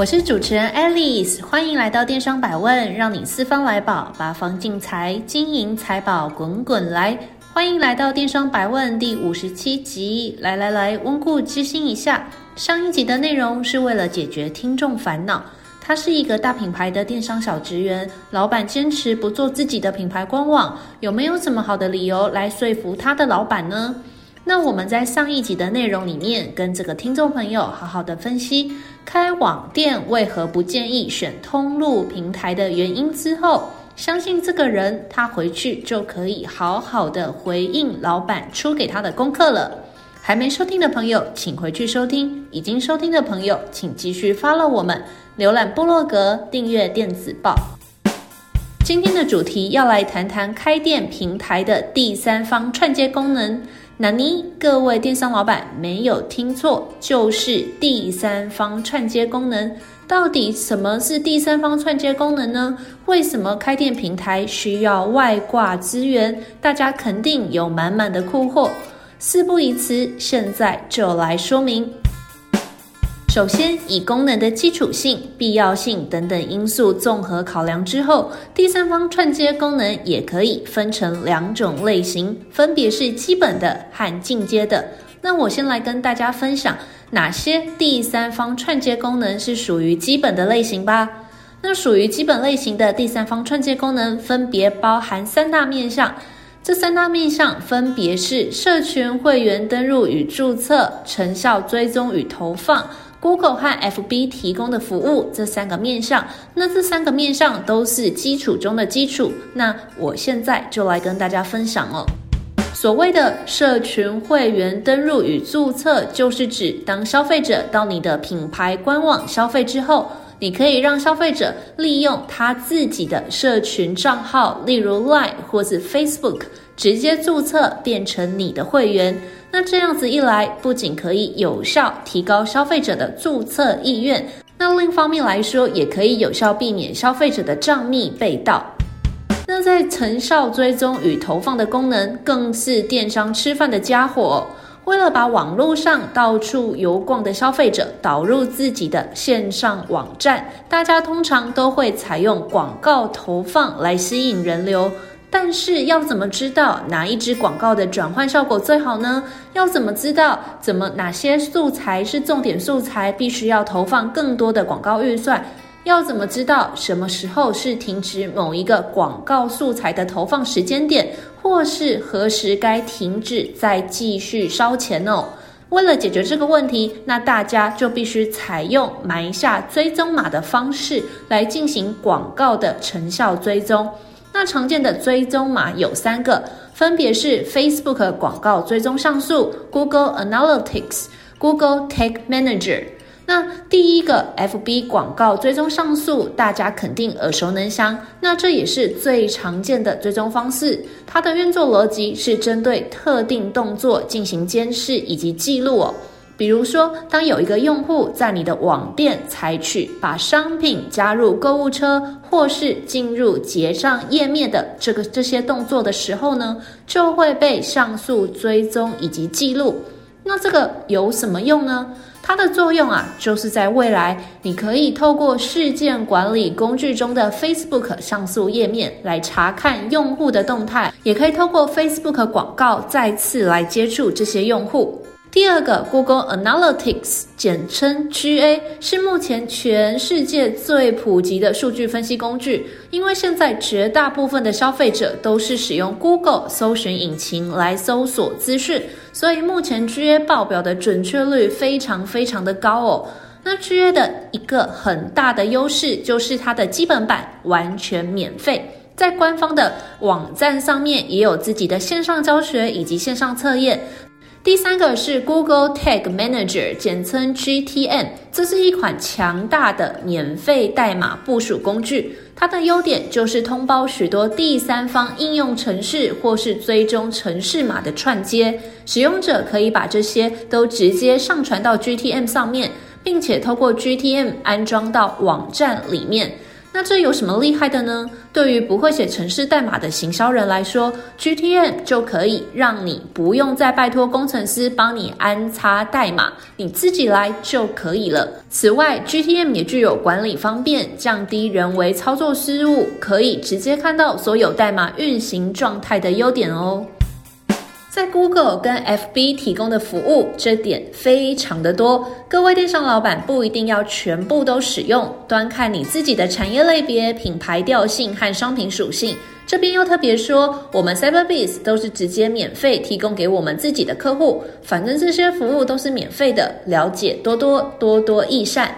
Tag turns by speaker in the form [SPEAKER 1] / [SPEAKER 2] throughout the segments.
[SPEAKER 1] 我是主持人 Alice，欢迎来到电商百问，让你四方来宝，八方进财，金银财宝滚滚来。欢迎来到电商百问第五十七集，来来来，温故知新一下。上一集的内容是为了解决听众烦恼，他是一个大品牌的电商小职员，老板坚持不做自己的品牌官网，有没有什么好的理由来说服他的老板呢？那我们在上一集的内容里面，跟这个听众朋友好好的分析开网店为何不建议选通路平台的原因之后，相信这个人他回去就可以好好的回应老板出给他的功课了。还没收听的朋友，请回去收听；已经收听的朋友，请继续 follow 我们，浏览部落格，订阅电子报。今天的主题要来谈谈开店平台的第三方串接功能。那你各位电商老板没有听错，就是第三方串接功能。到底什么是第三方串接功能呢？为什么开店平台需要外挂资源？大家肯定有满满的困惑。事不宜迟，现在就来说明。首先，以功能的基础性、必要性等等因素综合考量之后，第三方串接功能也可以分成两种类型，分别是基本的和进阶的。那我先来跟大家分享哪些第三方串接功能是属于基本的类型吧。那属于基本类型的第三方串接功能，分别包含三大面向。这三大面向分别是社群会员登入与注册、成效追踪与投放。Google 和 FB 提供的服务，这三个面向，那这三个面向都是基础中的基础。那我现在就来跟大家分享哦。所谓的社群会员登录与注册，就是指当消费者到你的品牌官网消费之后，你可以让消费者利用他自己的社群账号，例如 Line 或是 Facebook，直接注册变成你的会员。那这样子一来，不仅可以有效提高消费者的注册意愿，那另一方面来说，也可以有效避免消费者的账密被盗。那在成效追踪与投放的功能，更是电商吃饭的家伙。为了把网络上到处游逛的消费者导入自己的线上网站，大家通常都会采用广告投放来吸引人流。但是要怎么知道哪一支广告的转换效果最好呢？要怎么知道怎么哪些素材是重点素材，必须要投放更多的广告预算？要怎么知道什么时候是停止某一个广告素材的投放时间点，或是何时该停止再继续烧钱哦？为了解决这个问题，那大家就必须采用埋下追踪码的方式来进行广告的成效追踪。那常见的追踪码有三个，分别是 Facebook 广告追踪上素、Google Analytics、Google Tag Manager。那第一个 FB 广告追踪上素，大家肯定耳熟能详。那这也是最常见的追踪方式。它的运作逻辑是针对特定动作进行监视以及记录哦。比如说，当有一个用户在你的网店采取把商品加入购物车或是进入结账页面的这个这些动作的时候呢，就会被像素追踪以及记录。那这个有什么用呢？它的作用啊，就是在未来你可以透过事件管理工具中的 Facebook 像素页面来查看用户的动态，也可以透过 Facebook 广告再次来接触这些用户。第二个，Google Analytics，简称 GA，是目前全世界最普及的数据分析工具。因为现在绝大部分的消费者都是使用 Google 搜寻引擎来搜索资讯，所以目前 GA 报表的准确率非常非常的高哦。那 GA 的一个很大的优势就是它的基本版完全免费，在官方的网站上面也有自己的线上教学以及线上测验。第三个是 Google Tag Manager，简称 GTM，这是一款强大的免费代码部署工具。它的优点就是通包许多第三方应用程式或是追踪程式码的串接，使用者可以把这些都直接上传到 GTM 上面，并且透过 GTM 安装到网站里面。那这有什么厉害的呢？对于不会写程式代码的行销人来说，GTM 就可以让你不用再拜托工程师帮你安插代码，你自己来就可以了。此外，GTM 也具有管理方便、降低人为操作失误、可以直接看到所有代码运行状态的优点哦。在 Google 跟 FB 提供的服务，这点非常的多。各位电商老板不一定要全部都使用，端看你自己的产业类别、品牌调性和商品属性。这边又特别说，我们 Cyberbiz 都是直接免费提供给我们自己的客户，反正这些服务都是免费的，了解多多，多多益善。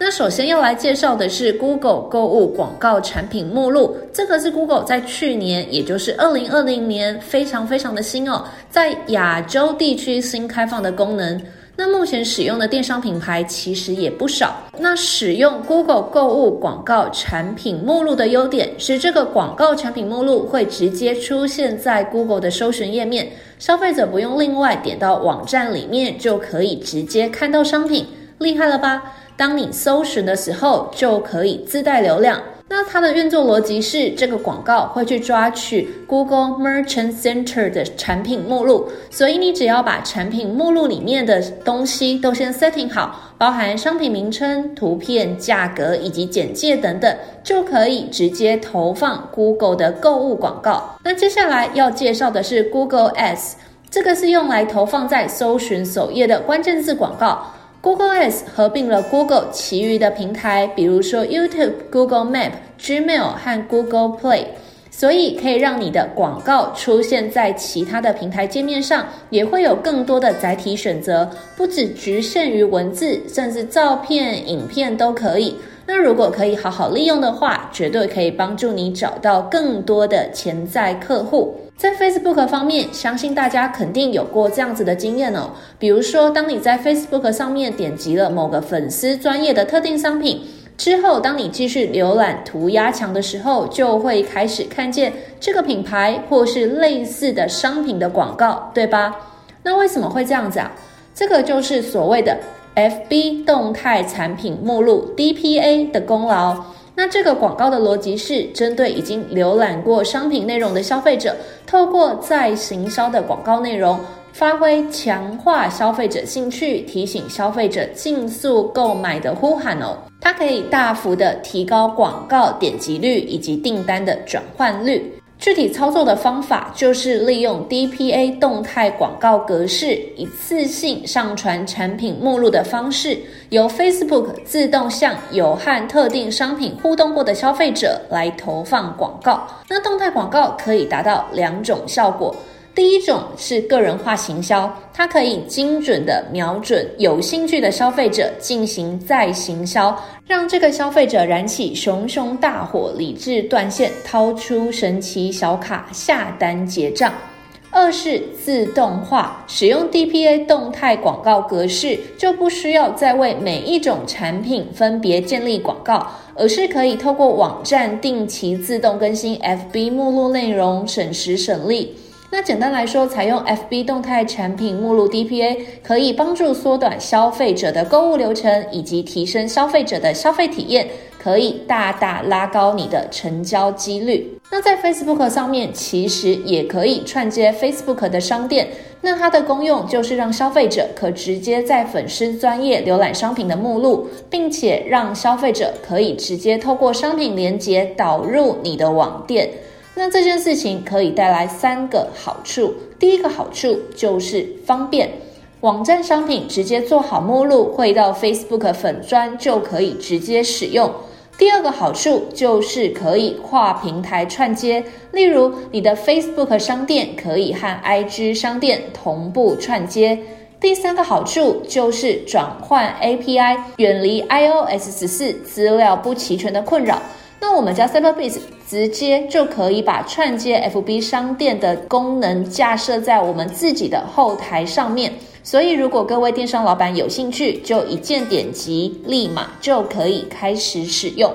[SPEAKER 1] 那首先要来介绍的是 Google 购物广告产品目录，这个是 Google 在去年，也就是二零二零年，非常非常的新哦，在亚洲地区新开放的功能。那目前使用的电商品牌其实也不少。那使用 Google 购物广告产品目录的优点是，这个广告产品目录会直接出现在 Google 的搜寻页面，消费者不用另外点到网站里面就可以直接看到商品，厉害了吧？当你搜寻的时候，就可以自带流量。那它的运作逻辑是，这个广告会去抓取 Google Merchant Center 的产品目录，所以你只要把产品目录里面的东西都先 setting 好，包含商品名称、图片、价格以及简介等等，就可以直接投放 Google 的购物广告。那接下来要介绍的是 Google Ads，这个是用来投放在搜寻首页的关键字广告。Google Ads 合并了 Google 其余的平台，比如说 YouTube、Google Map、Gmail 和 Google Play，所以可以让你的广告出现在其他的平台界面上，也会有更多的载体选择，不只局限于文字，甚至照片、影片都可以。那如果可以好好利用的话，绝对可以帮助你找到更多的潜在客户。在 Facebook 方面，相信大家肯定有过这样子的经验哦。比如说，当你在 Facebook 上面点击了某个粉丝专业的特定商品之后，当你继续浏览涂鸦墙的时候，就会开始看见这个品牌或是类似的商品的广告，对吧？那为什么会这样子啊？这个就是所谓的 FB 动态产品目录 DPA 的功劳。那这个广告的逻辑是，针对已经浏览过商品内容的消费者，透过在行销的广告内容，发挥强化消费者兴趣、提醒消费者尽速购买的呼喊哦。它可以大幅的提高广告点击率以及订单的转换率。具体操作的方法就是利用 DPA 动态广告格式，一次性上传产品目录的方式，由 Facebook 自动向有和特定商品互动过的消费者来投放广告。那动态广告可以达到两种效果。第一种是个人化行销，它可以精准地瞄准有兴趣的消费者进行再行销，让这个消费者燃起熊熊大火，理智断线，掏出神奇小卡下单结账。二是自动化，使用 DPA 动态广告格式，就不需要再为每一种产品分别建立广告，而是可以透过网站定期自动更新 FB 目录内容，省时省力。那简单来说，采用 FB 动态产品目录 DPA 可以帮助缩短消费者的购物流程，以及提升消费者的消费体验，可以大大拉高你的成交几率。那在 Facebook 上面，其实也可以串接 Facebook 的商店。那它的功用就是让消费者可直接在粉丝专业浏览商品的目录，并且让消费者可以直接透过商品连接导入你的网店。那这件事情可以带来三个好处。第一个好处就是方便，网站商品直接做好目录，汇到 Facebook 粉砖就可以直接使用。第二个好处就是可以跨平台串接，例如你的 Facebook 商店可以和 IG 商店同步串接。第三个好处就是转换 API，远离 iOS 十四资料不齐全的困扰。那我们家 SimpleBiz 直接就可以把串接 FB 商店的功能架设在我们自己的后台上面。所以，如果各位电商老板有兴趣，就一键点击，立马就可以开始使用。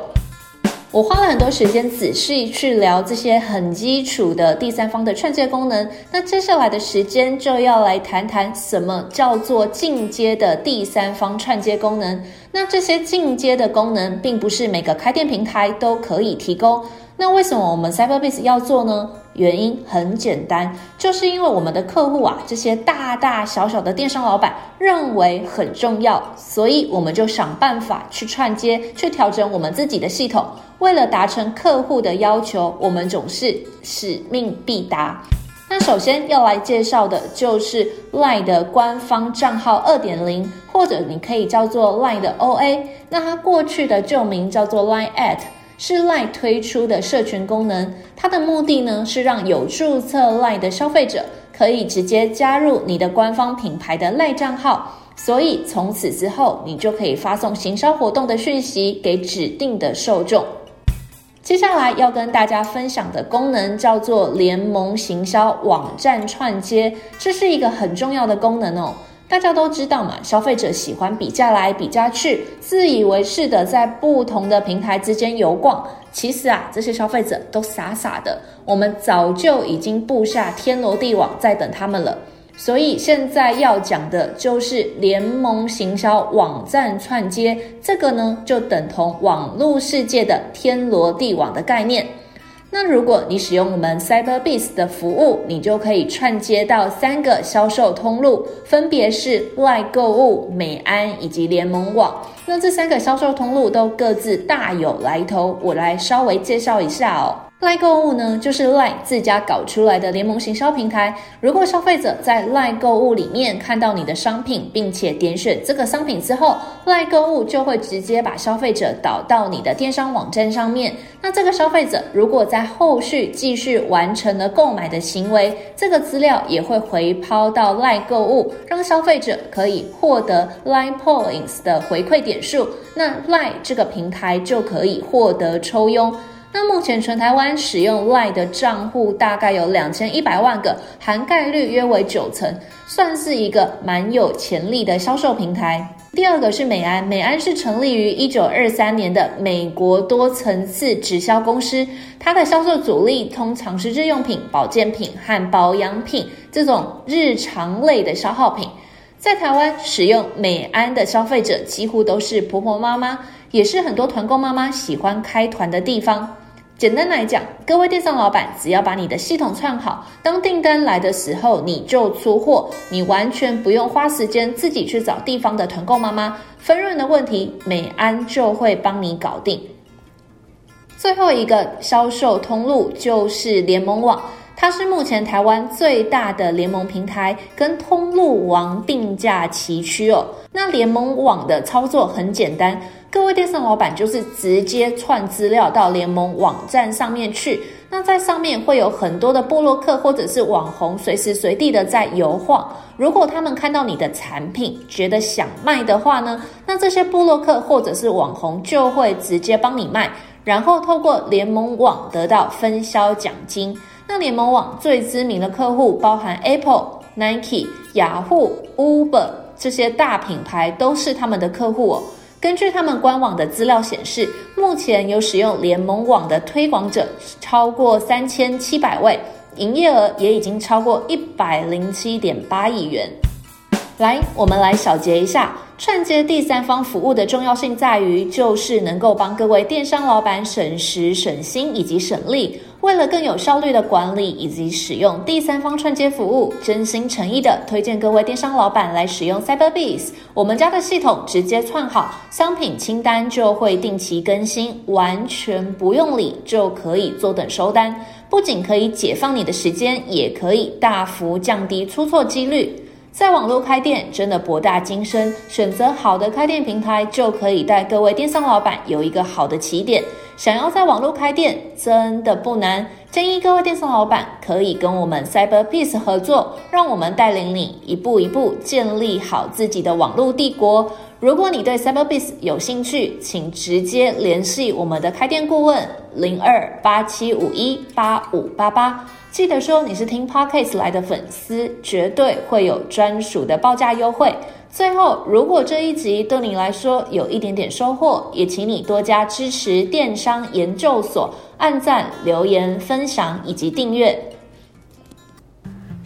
[SPEAKER 1] 我花了很多时间仔细去聊这些很基础的第三方的串接功能。那接下来的时间就要来谈谈什么叫做进阶的第三方串接功能。那这些进阶的功能，并不是每个开店平台都可以提供。那为什么我们 CyberBase 要做呢？原因很简单，就是因为我们的客户啊，这些大大小小的电商老板认为很重要，所以我们就想办法去串接，去调整我们自己的系统。为了达成客户的要求，我们总是使命必达。那首先要来介绍的就是 LINE 的官方账号二点零，或者你可以叫做 LINE 的 OA。那它过去的旧名叫做 LINE@ at 是 LINE 推出的社群功能，它的目的呢是让有注册 LINE 的消费者可以直接加入你的官方品牌的 LINE 账号，所以从此之后你就可以发送行销活动的讯息给指定的受众。接下来要跟大家分享的功能叫做联盟行销网站串接，这是一个很重要的功能哦。大家都知道嘛，消费者喜欢比价来比价去，自以为是的在不同的平台之间游逛。其实啊，这些消费者都傻傻的，我们早就已经布下天罗地网在等他们了。所以现在要讲的就是联盟行销网站串接，这个呢就等同网络世界的天罗地网的概念。那如果你使用我们 Cyberbiz 的服务，你就可以串接到三个销售通路，分别是外购物、美安以及联盟网。那这三个销售通路都各自大有来头，我来稍微介绍一下哦。Lie 购物呢，就是 LINE 自家搞出来的联盟行销平台。如果消费者在 LINE 购物里面看到你的商品，并且点选这个商品之后，LINE 购物就会直接把消费者导到你的电商网站上面。那这个消费者如果在后续继续完成了购买的行为，这个资料也会回抛到 LINE 购物，让消费者可以获得 LINE Points 的回馈点数。那 LINE 这个平台就可以获得抽佣。那目前全台湾使用 LINE 的账户大概有两千一百万个，涵盖率约为九成，算是一个蛮有潜力的销售平台。第二个是美安，美安是成立于一九二三年的美国多层次直销公司，它的销售主力通常是日用品、保健品和保养品这种日常类的消耗品。在台湾使用美安的消费者几乎都是婆婆妈妈，也是很多团购妈妈喜欢开团的地方。简单来讲，各位电商老板，只要把你的系统串好，当订单来的时候你就出货，你完全不用花时间自己去找地方的团购妈妈，分润的问题，美安就会帮你搞定。最后一个销售通路就是联盟网，它是目前台湾最大的联盟平台，跟通路王并驾齐驱哦。那联盟网的操作很简单。各位电商老板就是直接串资料到联盟网站上面去，那在上面会有很多的部落客或者是网红随时随地的在游晃。如果他们看到你的产品，觉得想卖的话呢，那这些部落客或者是网红就会直接帮你卖，然后透过联盟网得到分销奖金。那联盟网最知名的客户包含 Apple、Nike、雅虎、Uber 这些大品牌都是他们的客户哦。根据他们官网的资料显示，目前有使用联盟网的推广者超过三千七百位，营业额也已经超过一百零七点八亿元。来，我们来小结一下，串接第三方服务的重要性在于，就是能够帮各位电商老板省时、省心以及省力。为了更有效率的管理以及使用第三方串接服务，真心诚意的推荐各位电商老板来使用 Cyberbiz。我们家的系统直接串好，商品清单就会定期更新，完全不用理就可以坐等收单。不仅可以解放你的时间，也可以大幅降低出错几率。在网络开店真的博大精深，选择好的开店平台就可以带各位电商老板有一个好的起点。想要在网络开店真的不难，建议各位电商老板可以跟我们 Cyber Peace 合作，让我们带领你一步一步建立好自己的网络帝国。如果你对 Cyberbiz 有兴趣，请直接联系我们的开店顾问零二八七五一八五八八。记得说你是听 Podcast 来的粉丝，绝对会有专属的报价优惠。最后，如果这一集对你来说有一点点收获，也请你多加支持电商研究所，按赞、留言、分享以及订阅。